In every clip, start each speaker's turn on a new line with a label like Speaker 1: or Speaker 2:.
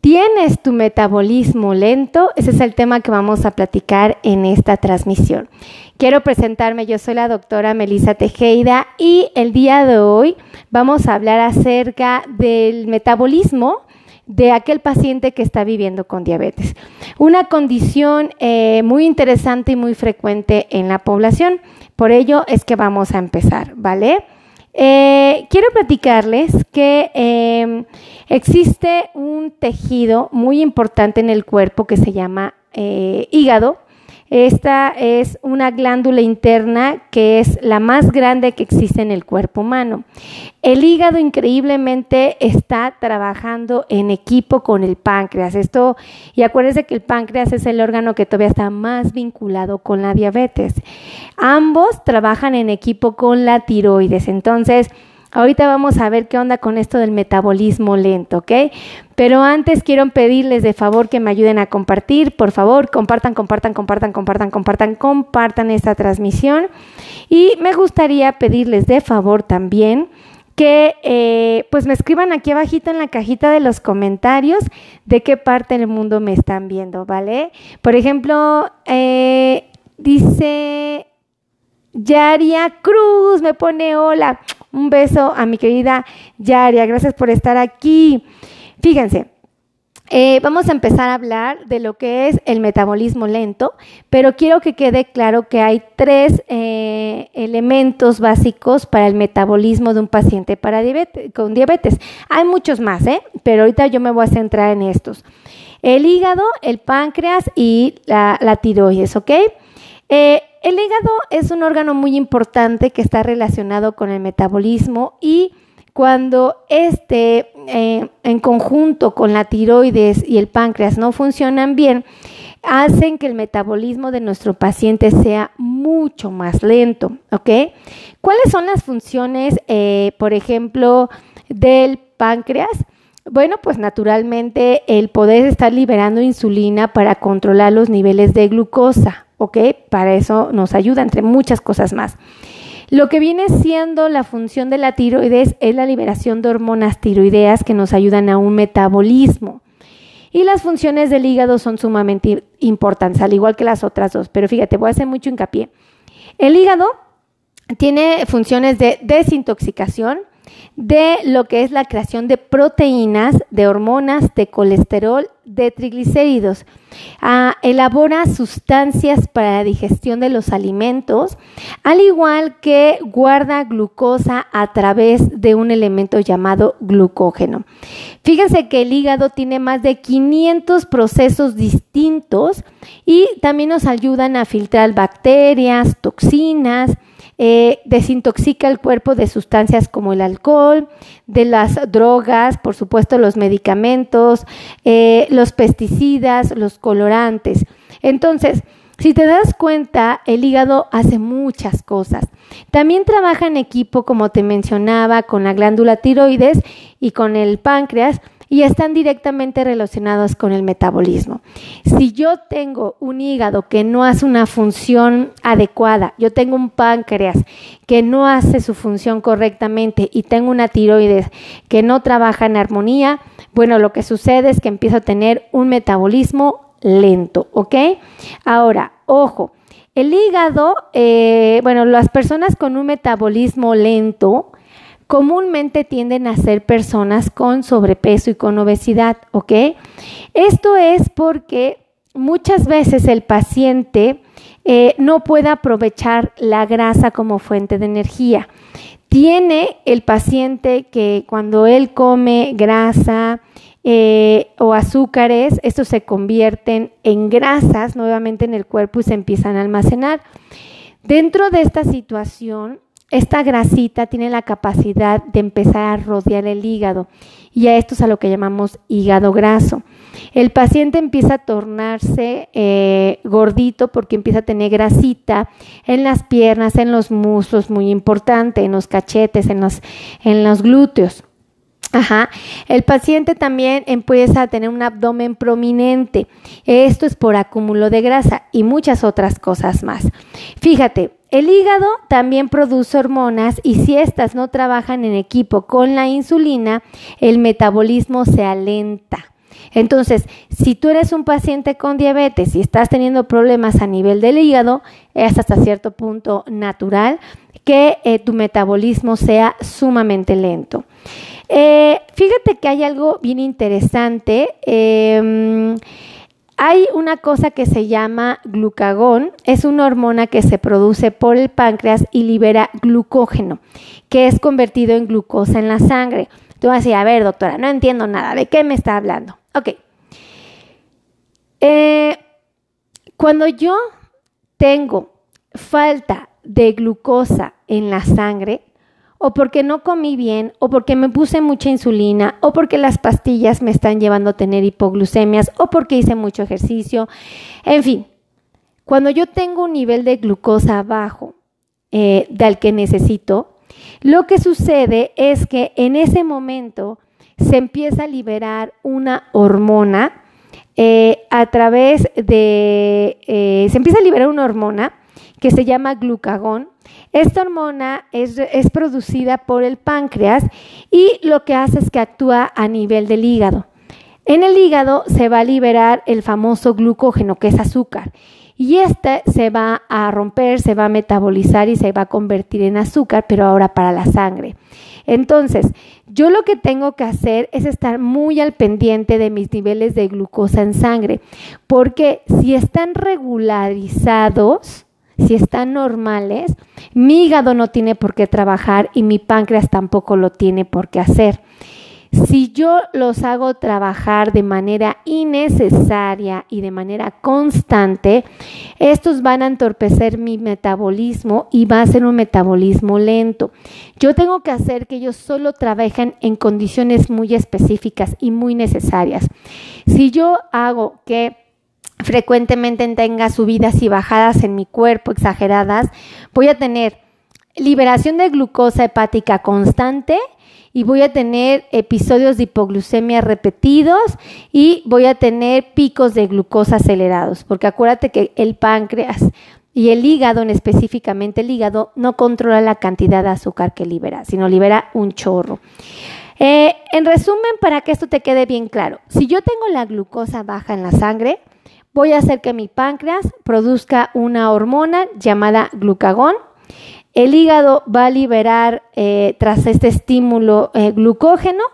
Speaker 1: ¿Tienes tu metabolismo lento? Ese es el tema que vamos a platicar en esta transmisión. Quiero presentarme, yo soy la doctora Melissa Tejeda y el día de hoy vamos a hablar acerca del metabolismo de aquel paciente que está viviendo con diabetes. Una condición eh, muy interesante y muy frecuente en la población. Por ello es que vamos a empezar, ¿vale? Eh, quiero platicarles que em, existe un tejido muy importante en el cuerpo que se llama eh, hígado esta es una glándula interna que es la más grande que existe en el cuerpo humano. El hígado increíblemente está trabajando en equipo con el páncreas. Esto, y acuérdense que el páncreas es el órgano que todavía está más vinculado con la diabetes. Ambos trabajan en equipo con la tiroides. Entonces, Ahorita vamos a ver qué onda con esto del metabolismo lento, ¿ok? Pero antes quiero pedirles de favor que me ayuden a compartir. Por favor, compartan, compartan, compartan, compartan, compartan, compartan esta transmisión. Y me gustaría pedirles de favor también que eh, pues me escriban aquí abajito en la cajita de los comentarios de qué parte del mundo me están viendo, ¿vale? Por ejemplo, eh, dice Yaria Cruz, me pone hola. Un beso a mi querida Yaria, gracias por estar aquí. Fíjense, eh, vamos a empezar a hablar de lo que es el metabolismo lento, pero quiero que quede claro que hay tres eh, elementos básicos para el metabolismo de un paciente con diabetes. Hay muchos más, ¿eh? pero ahorita yo me voy a centrar en estos. El hígado, el páncreas y la, la tiroides, ¿ok? Eh, el hígado es un órgano muy importante que está relacionado con el metabolismo y cuando este eh, en conjunto con la tiroides y el páncreas no funcionan bien, hacen que el metabolismo de nuestro paciente sea mucho más lento, ¿ok? ¿Cuáles son las funciones, eh, por ejemplo, del páncreas? Bueno, pues naturalmente el poder estar liberando insulina para controlar los niveles de glucosa, ¿ok? Para eso nos ayuda, entre muchas cosas más. Lo que viene siendo la función de la tiroides es la liberación de hormonas tiroideas que nos ayudan a un metabolismo. Y las funciones del hígado son sumamente importantes, al igual que las otras dos. Pero fíjate, voy a hacer mucho hincapié. El hígado tiene funciones de desintoxicación, de lo que es la creación de proteínas, de hormonas, de colesterol, de triglicéridos. Ah, elabora sustancias para la digestión de los alimentos, al igual que guarda glucosa a través de un elemento llamado glucógeno. Fíjense que el hígado tiene más de 500 procesos distintos y también nos ayudan a filtrar bacterias, toxinas, eh, desintoxica el cuerpo de sustancias como el alcohol, de las drogas, por supuesto los medicamentos, eh, los pesticidas, los colorantes. Entonces, si te das cuenta, el hígado hace muchas cosas. También trabaja en equipo, como te mencionaba, con la glándula tiroides y con el páncreas y están directamente relacionados con el metabolismo. Si yo tengo un hígado que no hace una función adecuada, yo tengo un páncreas que no hace su función correctamente y tengo una tiroides que no trabaja en armonía, bueno, lo que sucede es que empiezo a tener un metabolismo lento, ¿ok? Ahora, ojo, el hígado, eh, bueno, las personas con un metabolismo lento, comúnmente tienden a ser personas con sobrepeso y con obesidad, ¿ok? Esto es porque muchas veces el paciente eh, no puede aprovechar la grasa como fuente de energía. Tiene el paciente que cuando él come grasa eh, o azúcares, estos se convierten en grasas nuevamente en el cuerpo y se empiezan a almacenar. Dentro de esta situación, esta grasita tiene la capacidad de empezar a rodear el hígado y a esto es a lo que llamamos hígado graso. El paciente empieza a tornarse eh, gordito porque empieza a tener grasita en las piernas, en los muslos, muy importante, en los cachetes, en los, en los glúteos. Ajá. El paciente también empieza a tener un abdomen prominente. Esto es por acúmulo de grasa y muchas otras cosas más. Fíjate, el hígado también produce hormonas y si éstas no trabajan en equipo con la insulina, el metabolismo se alenta. Entonces, si tú eres un paciente con diabetes y estás teniendo problemas a nivel del hígado, es hasta cierto punto natural que eh, tu metabolismo sea sumamente lento. Eh, fíjate que hay algo bien interesante. Em, hay una cosa que se llama glucagón, es una hormona que se produce por el páncreas y libera glucógeno, que es convertido en glucosa en la sangre. Tú vas a decir, a ver, doctora, no entiendo nada, ¿de qué me está hablando? Ok. Eh, cuando yo tengo falta de glucosa en la sangre, o porque no comí bien, o porque me puse mucha insulina, o porque las pastillas me están llevando a tener hipoglucemias, o porque hice mucho ejercicio, en fin, cuando yo tengo un nivel de glucosa bajo eh, del que necesito, lo que sucede es que en ese momento se empieza a liberar una hormona eh, a través de, eh, se empieza a liberar una hormona que se llama glucagón. Esta hormona es, producida por el páncreas y lo que hace es que actúa a nivel del hígado. En el hígado se va a liberar el famoso glucógeno, que es azúcar y este se va a romper, se va a metabolizar y se va a convertir en azúcar, pero ahora para la sangre. Entonces, yo lo que tengo que hacer es estar muy al pendiente de mis niveles de glucosa en sangre, porque si están regularizados, si están normales, mi hígado no tiene por qué trabajar y mi páncreas tampoco lo tiene por qué hacer. Si yo los hago trabajar de manera innecesaria y de manera constante, estos van a entorpecer mi metabolismo y va a ser un metabolismo lento. Yo tengo que hacer que ellos solo trabajen en condiciones muy específicas y muy necesarias. Si yo hago que frecuentemente tenga subidas y bajadas en mi cuerpo exageradas, voy a tener liberación de glucosa hepática constante, y voy a tener episodios de hipoglucemia repetidos y voy a tener picos de glucosa acelerados, porque acuérdate que el páncreas y el hígado, en específicamente el hígado, no controla la cantidad de azúcar que libera, sino libera un chorro. Eh, en resumen, para que esto te quede bien claro, si yo tengo la glucosa baja en la sangre, voy a hacer que mi páncreas produzca una hormona llamada glucagón el hígado va a liberar eh, tras este estímulo eh, glucógeno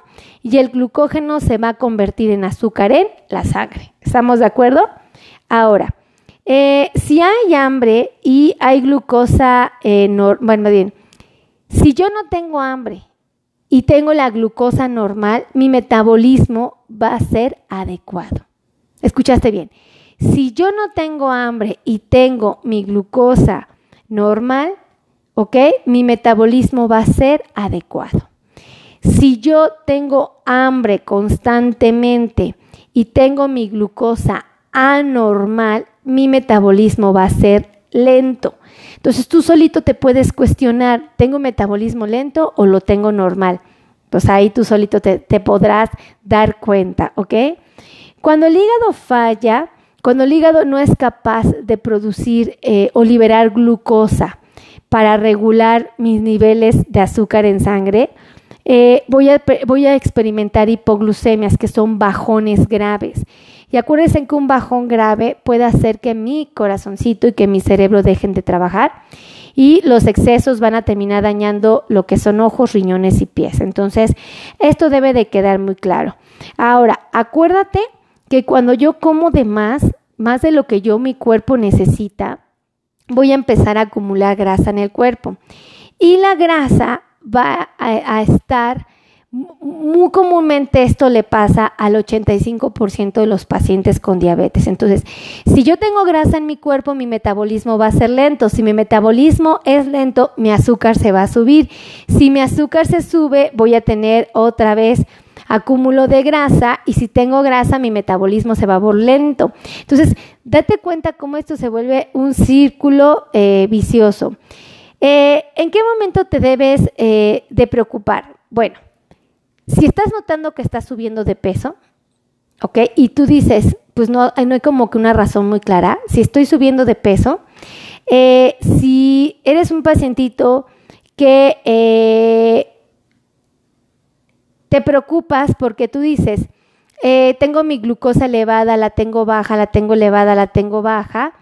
Speaker 1: y el glucógeno se va a convertir en azúcar en la sangre. ¿Estamos de acuerdo? Ahora, eh, si hay hambre y hay glucosa, bueno, bien, si yo no tengo hambre y tengo la glucosa normal, mi metabolismo va a ser adecuado. ¿Escuchaste bien? Si yo no tengo hambre y tengo mi glucosa normal, ¿ok? Mi metabolismo va a ser adecuado. Si yo tengo hambre constantemente y tengo mi glucosa anormal, mi metabolismo va a ser lento. Entonces tú solito te puedes cuestionar, ¿tengo metabolismo lento o lo tengo normal? Pues ahí tú solito te, podrás dar cuenta, ¿ok? Cuando el hígado falla, cuando el hígado no es capaz de producir eh, o liberar glucosa, para regular mis niveles de azúcar en sangre, eh, voy, a, voy a experimentar hipoglucemias, que son bajones graves. Y acuérdense que un bajón grave puede hacer que mi corazoncito y que mi cerebro dejen de trabajar y los excesos van a terminar dañando lo que son ojos, riñones y pies. Entonces, esto debe de quedar muy claro. Ahora, acuérdate que cuando yo como de más, más de lo que yo mi cuerpo necesita, voy a empezar a acumular grasa en el cuerpo. Y la grasa va a, estar, muy comúnmente esto le pasa al 85% de los pacientes con diabetes. Entonces, si yo tengo grasa en mi cuerpo, mi metabolismo va a ser lento. Si mi metabolismo es lento, mi azúcar se va a subir. Si mi azúcar se sube, voy a tener otra vez acúmulo de grasa y si tengo grasa mi metabolismo se va a volver lento. Entonces, date cuenta cómo esto se vuelve un círculo eh, vicioso. Eh, ¿En qué momento te debes eh, de preocupar? Bueno, si estás notando que estás subiendo de peso, ¿ok? Y tú dices, pues no, no hay como que una razón muy clara. Si estoy subiendo de peso, si eres un pacientito que te preocupas porque tú dices, eh, tengo mi glucosa elevada, la tengo baja, la tengo elevada, la tengo baja,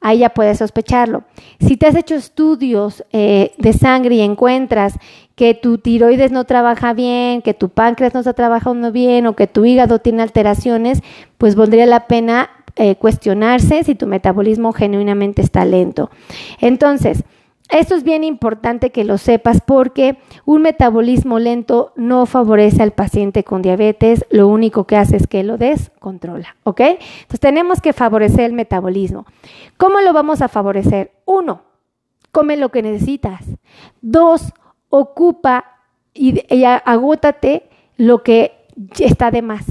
Speaker 1: ahí ya puedes sospecharlo. Si te has hecho estudios eh, de sangre y encuentras que tu tiroides no trabaja bien, que tu páncreas no está trabajando bien o que tu hígado tiene alteraciones, pues valdría la pena eh, cuestionarse si tu metabolismo genuinamente está lento. Entonces, esto es bien importante que lo sepas porque un metabolismo lento no favorece al paciente con diabetes, lo único que hace es que lo descontrola, ¿ok? Entonces tenemos que favorecer el metabolismo. ¿Cómo lo vamos a favorecer? Uno, come lo que necesitas. Dos, ocupa y, y agótate lo que está de más,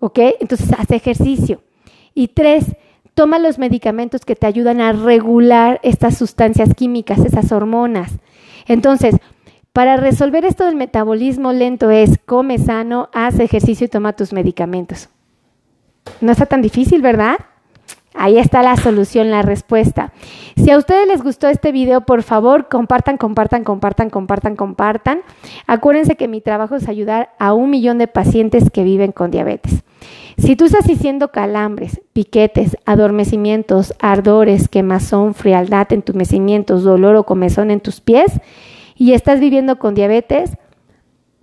Speaker 1: ¿ok? Entonces haz ejercicio. Y tres, toma los medicamentos que te ayudan a regular estas sustancias químicas, esas hormonas. Entonces, para resolver esto del metabolismo lento es come sano, haz ejercicio y toma tus medicamentos. No está tan difícil, ¿verdad? Ahí está la solución, la respuesta. Si a ustedes les gustó este video, por favor, compartan, compartan, compartan, compartan, compartan. Acuérdense que mi trabajo es ayudar a un millón de pacientes que viven con diabetes. Si tú estás diciendo calambres, piquetes, adormecimientos, ardores, quemazón, frialdad, entumecimientos, dolor o comezón en tus pies y estás viviendo con diabetes,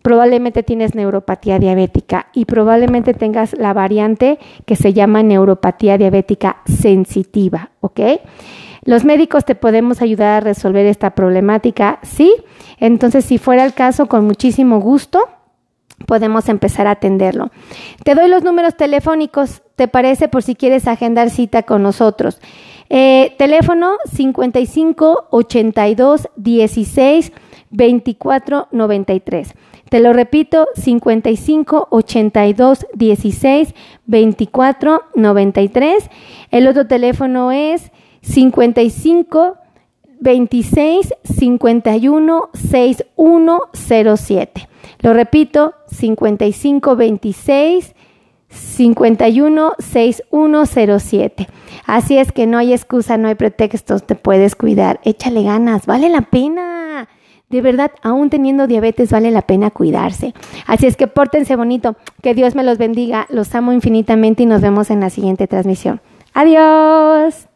Speaker 1: probablemente tienes neuropatía diabética y probablemente tengas la variante que se llama neuropatía diabética sensitiva, ¿ok? Los médicos te podemos ayudar a resolver esta problemática, ¿sí? Entonces, si fuera el caso, con muchísimo gusto podemos empezar a atenderlo. Te doy los números telefónicos, ¿te parece? Por si quieres agendar cita con nosotros. Eh, teléfono 55 82 16 24 93. Te lo repito, 55 82 16 24 93. El otro teléfono es 55 26 51 6107. Lo repito, 55 26 51 6107. Así es que no hay excusa, no hay pretextos, te puedes cuidar. Échale ganas, vale la pena. De verdad, aún teniendo diabetes, vale la pena cuidarse. Así es que pórtense bonito. Que Dios me los bendiga. Los amo infinitamente y nos vemos en la siguiente transmisión. Adiós.